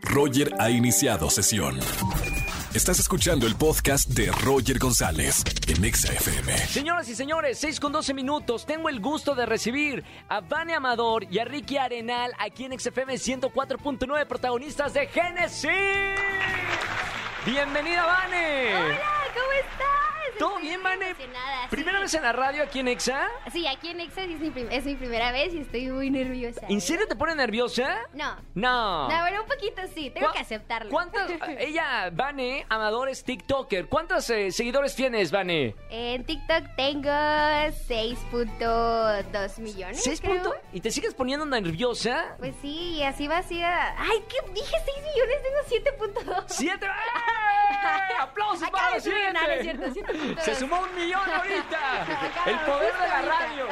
Roger ha iniciado sesión. Estás escuchando el podcast de Roger González en Exa FM. Señoras y señores, 6 con 12 minutos. Tengo el gusto de recibir a Vane Amador y a Ricky Arenal aquí en XFM 104.9, protagonistas de Génesis. Bienvenida, Vane. Hola, ¿cómo estás? ¿Todo bien, emocionada, ¿Primera sí. vez en la radio aquí en Exa? Sí, aquí en Exa es mi, prim- es mi primera vez y estoy muy nerviosa. ¿En ¿eh? serio te pone nerviosa? No. No. No, bueno, un poquito sí, tengo ¿Cuá- que aceptarlo. ¿Cuántos? Ella, Vane, Amador es TikToker. ¿Cuántos eh, seguidores tienes, Vane? En TikTok tengo 6.2 millones. ¿Seis creo. puntos? ¿Y te sigues poniendo nerviosa? Pues sí, y así va así. a- Ay, ¿qué? Dije 6 millones, tengo 7.2. ¡Siete! ¡Eh! ¡Aplausos para los siete! ¡Se sumó un millón ahorita! ¡El poder de la radio!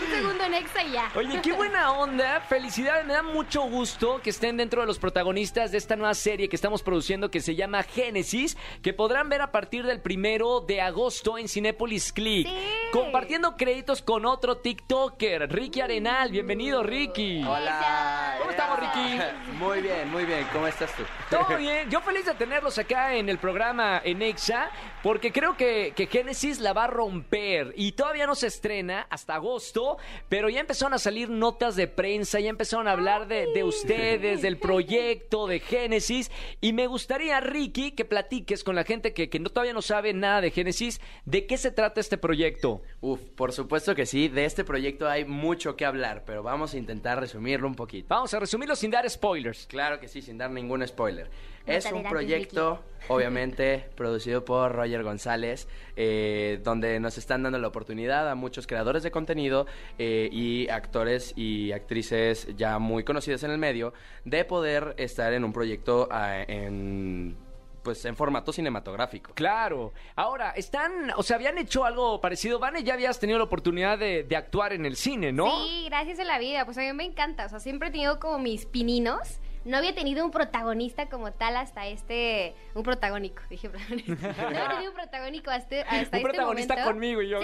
Un segundo en Exa y ya. Oye, qué buena onda. Felicidades, me da mucho gusto que estén dentro de los protagonistas de esta nueva serie que estamos produciendo que se llama Génesis, que podrán ver a partir del primero de agosto en Cinépolis Click. Sí. Compartiendo créditos con otro TikToker, Ricky Arenal. Bienvenido, Ricky. Hola. ¿Cómo estamos, Ricky? Muy bien, muy bien. ¿Cómo estás tú? Todo bien, yo feliz de tenerlos acá en el programa en Exa, porque creo que, que Génesis la va a romper y todavía no se estrena hasta agosto, pero ya empezaron a salir notas de prensa, ya empezaron a hablar de, de ustedes, del proyecto de Génesis, y me gustaría, Ricky, que platiques con la gente que, que no, todavía no sabe nada de Génesis, de qué se trata este proyecto. Uf, por supuesto que sí. De este proyecto hay mucho que hablar, pero vamos a intentar resumirlo un poquito. Vamos a resumirlo sin dar spoilers. Claro que sí, sin dar ningún spoiler. No es un proyecto, obviamente, producido por Roger González, eh, donde nos están dando la oportunidad a muchos creadores de contenido eh, y actores y actrices ya muy conocidas en el medio de poder estar en un proyecto ah, en, pues, en formato cinematográfico. Claro. Ahora, están, o sea, habían hecho algo parecido. Vane, ya habías tenido la oportunidad de, de actuar en el cine, ¿no? Sí, gracias a la vida. Pues a mí me encanta. O sea, siempre he tenido como mis pininos. No había tenido un protagonista como tal hasta este. Un protagónico, dije protagonista. No había tenido un protagónico hasta, hasta este Un protagonista momento. conmigo y yo.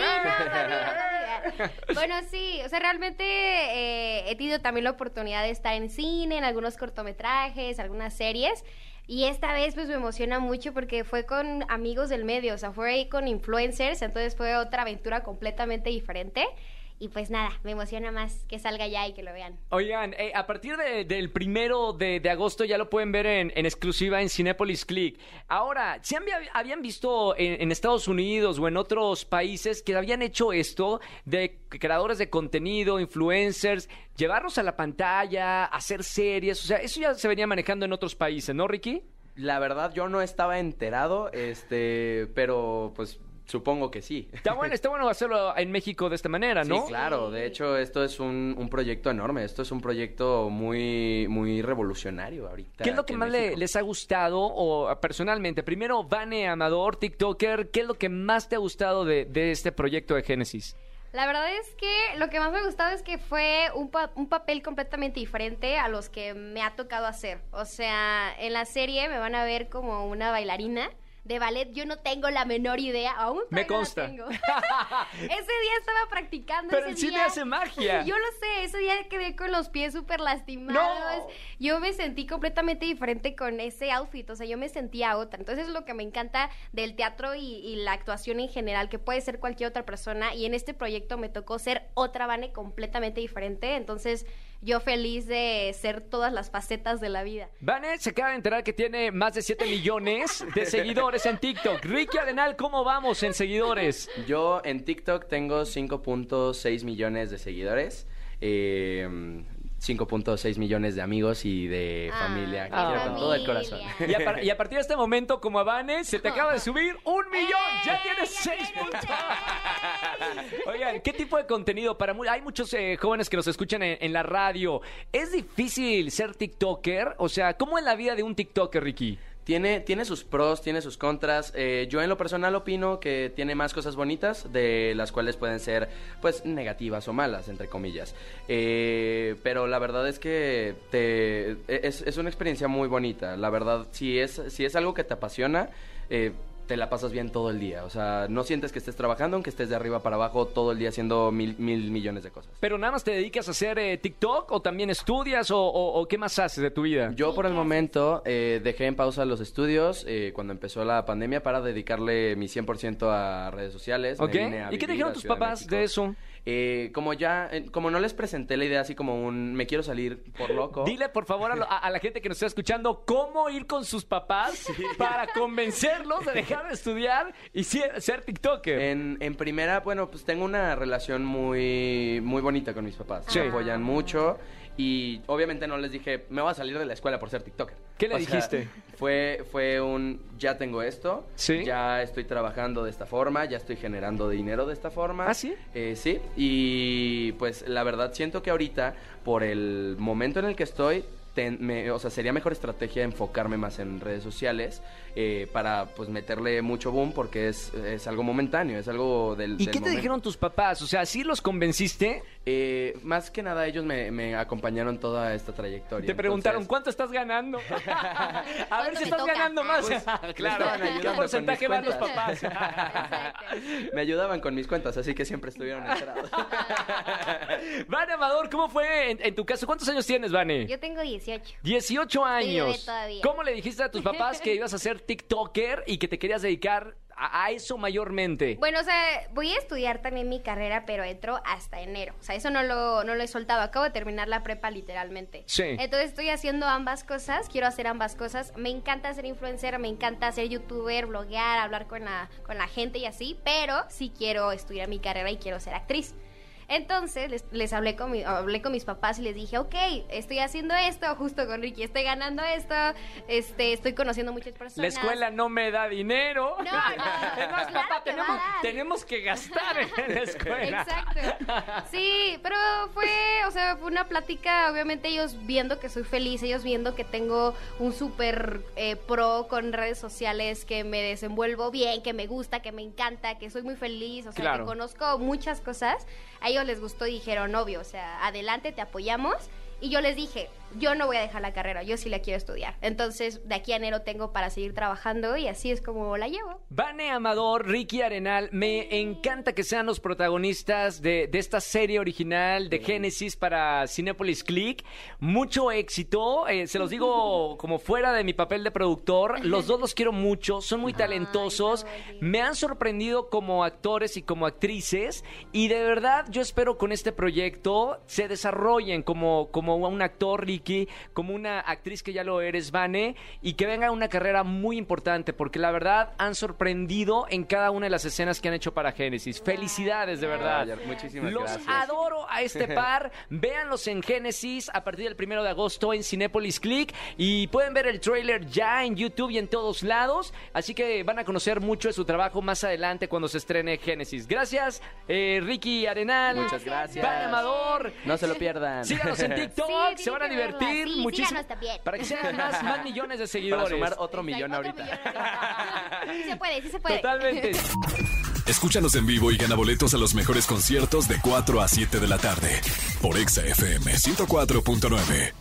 Bueno, sí, o sea, realmente eh, he tenido también la oportunidad de estar en cine, en algunos cortometrajes, algunas series. Y esta vez pues me emociona mucho porque fue con amigos del medio, o sea, fue ahí con influencers, entonces fue otra aventura completamente diferente. Y pues nada, me emociona más que salga ya y que lo vean. Oigan, eh, a partir de- del primero de, de agosto ya lo pueden ver en, en exclusiva en Cinepolis Click. Ahora, ¿sí había- habían visto en, en Estados Unidos o en otros países que habían hecho esto de creadores de contenido, influencers, llevarlos a la pantalla, hacer series? O sea, eso ya se venía manejando en otros países, ¿no, Ricky? La verdad, yo no estaba enterado, este, pero pues supongo que sí. Está bueno, está bueno hacerlo en México de esta manera, ¿no? Sí, claro. De hecho, esto es un, un proyecto enorme. Esto es un proyecto muy, muy revolucionario ahorita. ¿Qué es lo que más le- les ha gustado o personalmente? Primero, Vane Amador, TikToker, ¿qué es lo que más te ha gustado de, de este proyecto de Génesis? La verdad es que lo que más me ha gustado es que fue un, pa- un papel completamente diferente a los que me ha tocado hacer. O sea, en la serie me van a ver como una bailarina de ballet. Yo no tengo la menor idea, aún Me todavía no consta. tengo. ese día estaba practicando. Pero ese el cine día- hace magia. Yo lo sé, ese día quedé con los pies súper lastimados. No. Yo me sentí completamente diferente con ese outfit, o sea, yo me sentía otra. Entonces es lo que me encanta del teatro y, y la actuación en general, que puede ser cualquier otra persona. Y en este proyecto me tocó ser otra Vane completamente diferente. Entonces yo feliz de ser todas las facetas de la vida. Vane se acaba de enterar que tiene más de 7 millones de seguidores en TikTok. Ricky Arenal, ¿cómo vamos en seguidores? Yo en TikTok tengo 5.6 millones de seguidores. eh, 5.6 millones de amigos y de Ah, familia. Ah. quiero con todo el corazón. Y a, par- y a partir de este momento, como a Vane, se te acaba de subir un millón. Ya tienes ¡Eh! ya puntos. mucho. Oigan, ¿qué tipo de contenido? Para hay muchos eh, jóvenes que nos escuchan en, en la radio. ¿Es difícil ser TikToker? O sea, ¿cómo es la vida de un TikToker, Ricky? Tiene, tiene sus pros, tiene sus contras. Eh, yo en lo personal opino que tiene más cosas bonitas, de las cuales pueden ser, pues, negativas o malas, entre comillas. Eh, pero la verdad es que te, es, es una experiencia muy bonita. La verdad, si es, si es algo que te apasiona, eh, te la pasas bien todo el día. O sea, no sientes que estés trabajando, aunque estés de arriba para abajo todo el día haciendo mil, mil millones de cosas. ¿Pero nada más te dedicas a hacer eh, TikTok o también estudias o, o- o qué más haces de tu vida? Yo por el momento eh, dejé en pausa los estudios eh, cuando empezó la pandemia para dedicarle mi 100% a redes sociales. Me ¿Ok? vine a ¿Y qué dijeron tus Ciudad papás de eso? Eh, como ya, eh, como no les presenté la idea así como un me quiero salir por loco. Dile, por favor, a, lo- a- a la gente que nos está escuchando cómo ir con sus papás para convencerlos de dejar de estudiar y ser, ser TikToker. En, en primera, bueno, pues tengo una relación muy, muy bonita con mis papás. Sí. Me apoyan mucho y obviamente no les dije, me voy a salir de la escuela por ser TikToker. ¿Qué le O sea, dijiste? Fue, fue un, ya tengo esto, Sí. ya estoy trabajando de esta forma, ya estoy generando dinero de esta forma. ¿Ah, sí? Eh, sí, y pues la verdad siento que ahorita, por el momento en el que estoy, ten- me- o sea, sería mejor estrategia enfocarme más en redes sociales eh, para pues meterle mucho boom porque es, es algo momentáneo, es algo del... ¿Y del qué te dijeron tus papás? O sea, ¿sí los convenciste? Eh, más que nada ellos me, me acompañaron toda esta trayectoria. Te preguntaron, Entonces, ¿cuánto estás ganando? a ver ¿Cuánto si me estás toca? ganando más. Pues, claro, ¿qué con porcentaje mis van los cuentas. papás? Me ayudaban con mis cuentas, así que siempre estuvieron enterados. Vane Amador, ¿cómo fue en, en tu caso? ¿Cuántos años tienes, Vane? Yo tengo 18. 18 años. bebé todavía. ¿Cómo le dijiste a tus papás que ibas a ser TikToker y que te querías dedicar a, a eso mayormente? Bueno, o sea, voy a estudiar también mi carrera, pero entro hasta enero. O sea, eso no lo, no lo he soltado. Acabo de terminar la prepa literalmente. Sí. Entonces estoy haciendo ambas cosas, quiero hacer ambas cosas. Me encanta ser influencer, me encanta ser youtuber, bloguear, hablar con la, con la gente y así, pero sí quiero estudiar mi carrera y quiero ser actriz. Entonces les, les hablé, con mi- hablé con mis papás y les dije, ok, estoy haciendo esto, justo con Ricky, estoy ganando esto, este, estoy conociendo muchas personas. La escuela no me da dinero. No, no, más, claro papá, que tenemos, tenemos que gastar en la escuela. Exacto. Sí, pero fue, o sea, fue una plática, obviamente ellos viendo que soy feliz, ellos viendo que tengo un súper eh, pro con redes sociales, que me desenvuelvo bien, que me gusta, que me encanta, que soy muy feliz, o sea, Claro. que conozco muchas cosas. A les gustó y dijeron, obvio, o sea, adelante, te apoyamos. Y yo les dije, yo no voy a dejar la carrera, yo sí la quiero estudiar. Entonces, de aquí a enero tengo para seguir trabajando y así es como la llevo. Vane Amador, Ricky Arenal, me encanta que sean los protagonistas de, de esta serie original de Génesis para Cinepolis Click. Mucho éxito, eh, se los digo como fuera de mi papel de productor. Los dos los quiero mucho, son muy talentosos, Ay, me han sorprendido como actores y como actrices y de verdad yo espero con este proyecto se desarrollen como, como un actor, Ricky, como una actriz que ya lo eres, Vane, y que venga una carrera muy importante, porque la verdad han sorprendido en cada una de las escenas que han hecho para Génesis. Felicidades, de verdad. Roger, muchísimas Los gracias. adoro a este par. Véanlos en Génesis a partir del primero de agosto en Cinépolis Click. Y pueden ver el tráiler ya en YouTube y en todos lados. Así que van a conocer mucho de su trabajo más adelante cuando se estrene Génesis. Gracias, eh, Ricky Arenal. Muchas gracias. Van Amador. No se lo pierdan. Síganos en TikTok, Sí, se van a divertir Sí, muchísimo. también. Para que sean más, más millones de Para seguidores. sumar otro millón otro ahorita. millón ahorita. Sí se puede, sí se puede. Totalmente. Escúchanos en vivo y gana boletos a los mejores conciertos de 4 a 7 de la tarde por Exa FM 104.9.